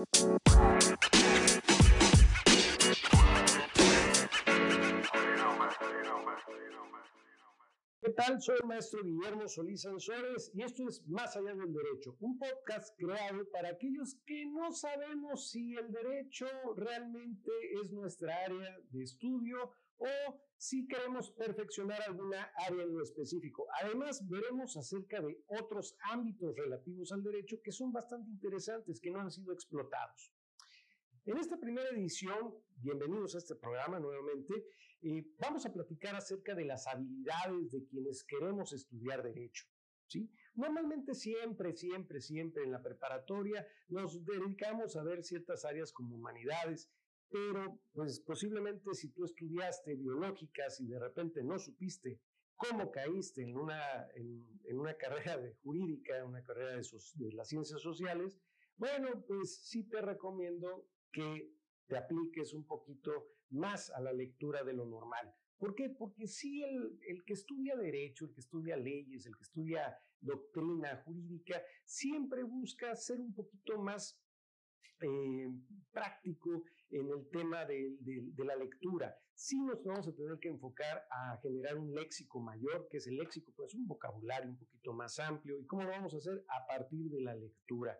¿Qué tal? Soy maestro Guillermo Solís Sansores y esto es Más allá del derecho, un podcast creado para aquellos que no sabemos si el derecho realmente es nuestra área de estudio o si queremos perfeccionar alguna área en lo específico. Además, veremos acerca de otros ámbitos relativos al derecho que son bastante interesantes, que no han sido explotados. En esta primera edición, bienvenidos a este programa nuevamente, eh, vamos a platicar acerca de las habilidades de quienes queremos estudiar derecho. ¿sí? Normalmente siempre, siempre, siempre en la preparatoria nos dedicamos a ver ciertas áreas como humanidades, pero pues posiblemente si tú estudiaste biológicas y de repente no supiste cómo caíste en una, en, una carrera de jurídica, una carrera de, de las ciencias sociales, bueno, pues sí te recomiendo que te apliques un poquito más a la lectura de lo normal. ¿Por qué? Porque si el, el, que estudia derecho, el que estudia leyes, el que estudia doctrina jurídica, siempre busca ser un poquito más eh, práctico en el tema de, de, la lectura. Sí nos vamos a tener que enfocar a generar un léxico mayor, que es el léxico, pues un vocabulario un poquito más amplio. ¿Y cómo lo vamos a hacer? A partir de la lectura.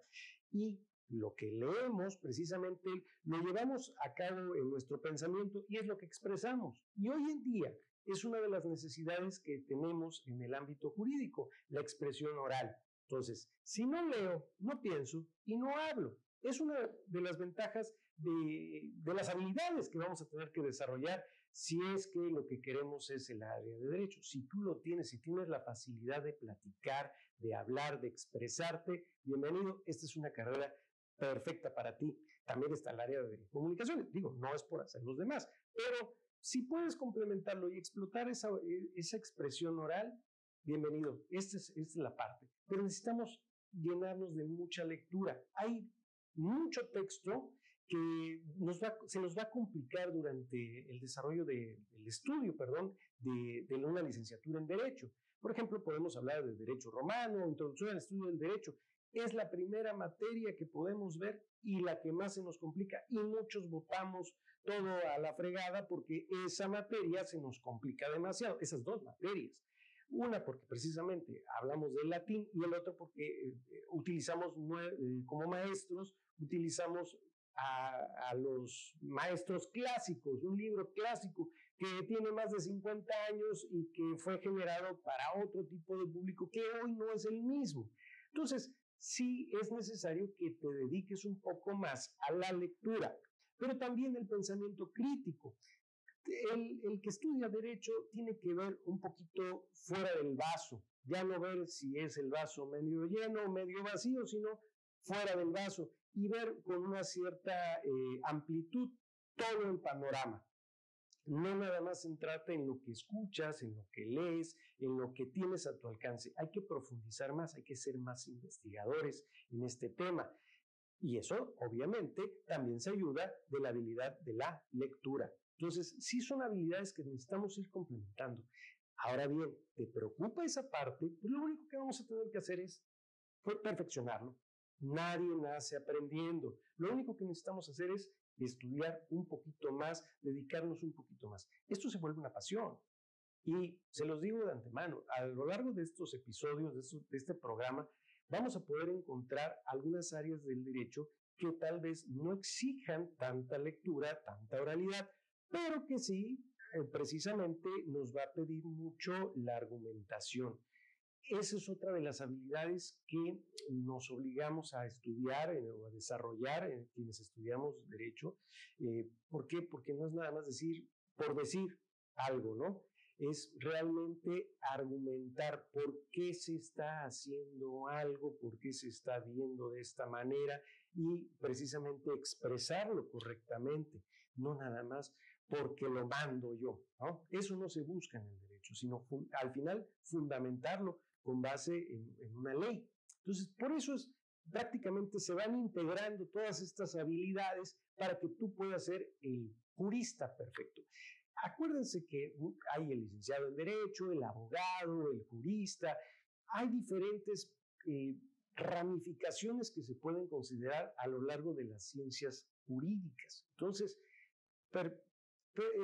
Y lo que leemos precisamente lo llevamos a cabo en nuestro pensamiento y es lo que expresamos. Y hoy en día es una de las necesidades que tenemos en el ámbito jurídico, la expresión oral. Entonces, si no leo, no pienso y no hablo. Es una de las ventajas de, de las habilidades que vamos a tener que desarrollar si es que lo que queremos es el área de derecho. Si tú lo tienes, si tienes la facilidad de platicar, de hablar, de expresarte, bienvenido. Esta es una carrera perfecta para ti. También está el área de comunicaciones. Digo, no es por hacer los demás, pero si puedes complementarlo y explotar esa, esa expresión oral, bienvenido. Esta es, es la parte. Pero necesitamos llenarnos de mucha lectura. Hay mucho texto que nos va, se nos va a complicar durante el desarrollo del de, estudio, perdón, de, una licenciatura en Derecho. Por ejemplo, podemos hablar de Derecho Romano, Introducción al Estudio del Derecho, es la primera materia que podemos ver y la que más se nos complica y muchos votamos todo a la fregada porque esa materia se nos complica demasiado, esas dos materias. Una porque precisamente hablamos del latín y el otro porque eh, utilizamos eh, como maestros, utilizamos a, los maestros clásicos, un libro clásico que tiene más de 50 años y que fue generado para otro tipo de público que hoy no es el mismo. Entonces, sí es necesario que te dediques un poco más a la lectura, pero también el pensamiento crítico. El, el, que estudia derecho tiene que ver un poquito fuera del vaso, ya no ver si es el vaso medio lleno o medio vacío, sino fuera del vaso y ver con una cierta eh, amplitud todo el panorama no nada más centrarte en lo que escuchas, en lo que lees, en lo que tienes a tu alcance. Hay que profundizar más, hay que ser más investigadores en este tema. Y eso, obviamente, también se ayuda de la habilidad de la lectura. Entonces, sí son habilidades que necesitamos ir complementando. Ahora bien, ¿te preocupa esa parte? Pues lo único que vamos a tener que hacer es perfeccionarlo. Nadie nace aprendiendo. Lo único que necesitamos hacer es estudiar un poquito más, dedicarnos un poquito más. Esto se vuelve una pasión. Y se los digo de antemano, a lo largo de estos episodios, de, este programa, vamos a poder encontrar algunas áreas del derecho que tal vez no exijan tanta lectura, tanta oralidad, pero que sí, eh, precisamente nos va a pedir mucho la argumentación. Esa es otra de las habilidades que nos obligamos a estudiar eh, o a desarrollar eh, quienes estudiamos derecho. Eh, ¿Por qué? Porque no es nada más decir por decir algo, ¿no? Es realmente argumentar por qué se está haciendo algo, por qué se está viendo de esta manera y precisamente expresarlo correctamente, no nada más porque lo mando yo, ¿no? Eso no se busca en el derecho, sino al final fundamentarlo con base en, una ley. Entonces, por eso es, prácticamente se van integrando todas estas habilidades para que tú puedas ser el jurista perfecto. Acuérdense que hay el licenciado en Derecho, el abogado, el jurista, hay diferentes eh, ramificaciones que se pueden considerar a lo largo de las ciencias jurídicas. Entonces, eh,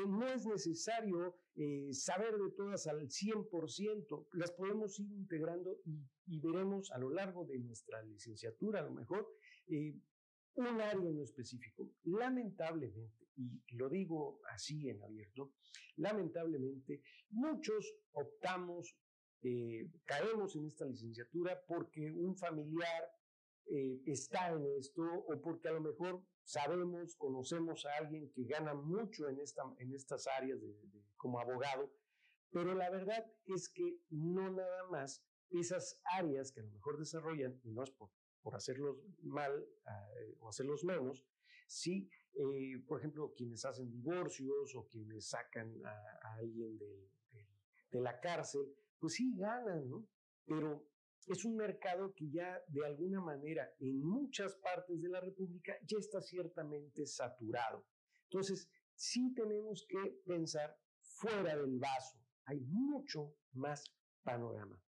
no es necesario eh, saber de todas al 100%, las podemos ir integrando y, veremos a lo largo de nuestra licenciatura, a lo mejor, eh, un área en específico. Lamentablemente, y lo digo así en abierto, lamentablemente muchos optamos, caemos en esta licenciatura porque un familiar está en esto o porque a lo mejor sabemos, conocemos a alguien que gana mucho en, esta, en estas áreas de, como abogado, pero la verdad es que no nada más esas áreas que a lo mejor desarrollan, y no es por, por hacerlos mal eh, o hacerlos menos, sí, eh, por ejemplo, quienes hacen divorcios o quienes sacan a, alguien de, la cárcel, pues sí ganan, ¿no? Pero es un mercado que ya de alguna manera en muchas partes de la República ya está ciertamente saturado. Entonces, sí tenemos que pensar fuera del vaso. Hay mucho más panorama.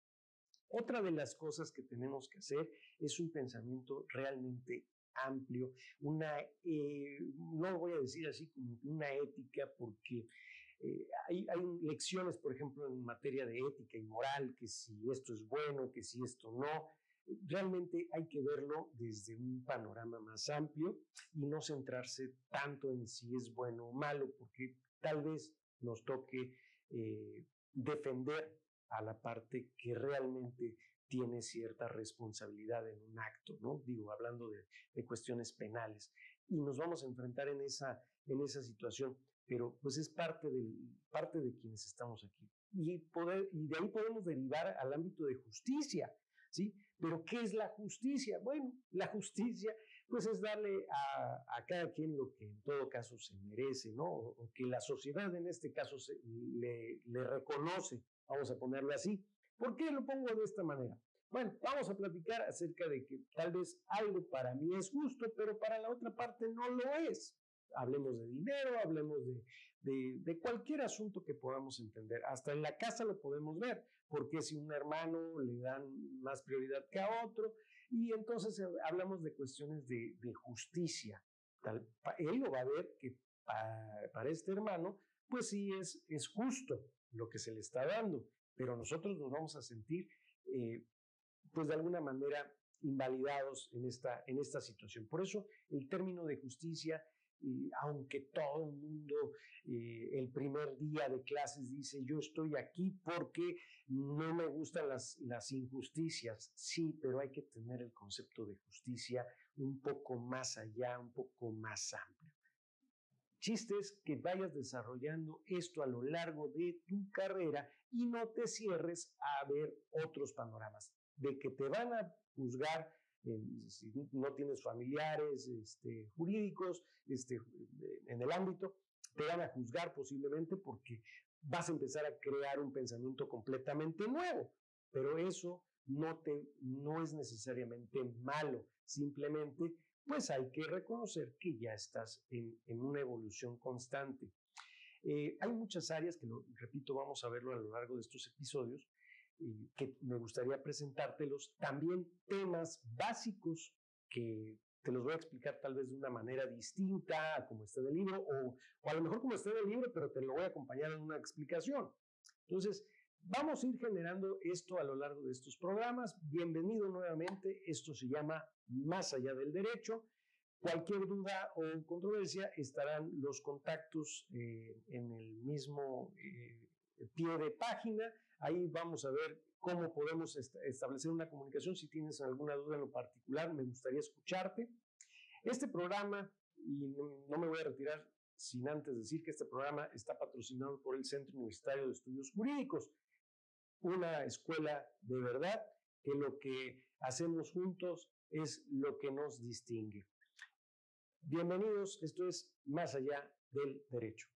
Otra de las cosas que tenemos que hacer es un pensamiento realmente amplio, una, eh, no voy a decir así como una ética, porque eh, hay, lecciones, por ejemplo, en materia de ética y moral, que si esto es bueno, que si esto no. Realmente hay que verlo desde un panorama más amplio y no centrarse tanto en si es bueno o malo, porque tal vez nos toque eh, defender a la parte que realmente tiene cierta responsabilidad en un acto, ¿no? Digo, hablando de, de cuestiones penales. Y nos vamos a enfrentar en esa, en esa situación pero pues es parte, del, parte de quienes estamos aquí. Y, poder, y de ahí podemos derivar al ámbito de justicia, ¿sí? Pero ¿qué es la justicia? Bueno, la justicia pues es darle a, a cada quien lo que en todo caso se merece, ¿no? O, que la sociedad en este caso se, le, le reconoce, vamos a ponerlo así. ¿Por qué lo pongo de esta manera? Bueno, vamos a platicar acerca de que tal vez algo para mí es justo, pero para la otra parte no lo es hablemos de dinero, hablemos de, de, cualquier asunto que podamos entender. Hasta en la casa lo podemos ver, porque si un hermano le dan más prioridad que a otro, y entonces eh, hablamos de cuestiones de, de justicia. Tal, él lo va a ver que para, para, este hermano, pues sí es, es justo lo que se le está dando, pero nosotros nos vamos a sentir, eh, pues de alguna manera, invalidados en esta, en esta situación. Por eso el término de justicia aunque todo el mundo eh, el primer día de clases dice yo estoy aquí porque no me gustan las, las injusticias, sí, pero hay que tener el concepto de justicia un poco más allá, un poco más amplio. Chiste es que vayas desarrollando esto a lo largo de tu carrera y no te cierres a ver otros panoramas. De que te van a juzgar si no tienes familiares este, jurídicos este, en el ámbito, te van a juzgar posiblemente porque vas a empezar a crear un pensamiento completamente nuevo. Pero eso no, te, no es necesariamente malo, simplemente pues hay que reconocer que ya estás en, en una evolución constante. Eh, hay muchas áreas que, lo, repito, vamos a verlo a lo largo de estos episodios, que me gustaría presentártelos. También temas básicos que te los voy a explicar tal vez de una manera distinta a como esté del libro, o, o a lo mejor como esté del libro, pero te lo voy a acompañar en una explicación. Entonces, vamos a ir generando esto a lo largo de estos programas. Bienvenido nuevamente. Esto se llama Más allá del derecho. Cualquier duda o controversia estarán los contactos eh, en el mismo eh, pie de página Ahí vamos a ver cómo podemos establecer una comunicación. Si tienes alguna duda en lo particular, me gustaría escucharte. Este programa, y no, me voy a retirar sin antes decir que este programa está patrocinado por el Centro Universitario de Estudios Jurídicos, una escuela de verdad que lo que hacemos juntos es lo que nos distingue. Bienvenidos, esto es Más allá del derecho.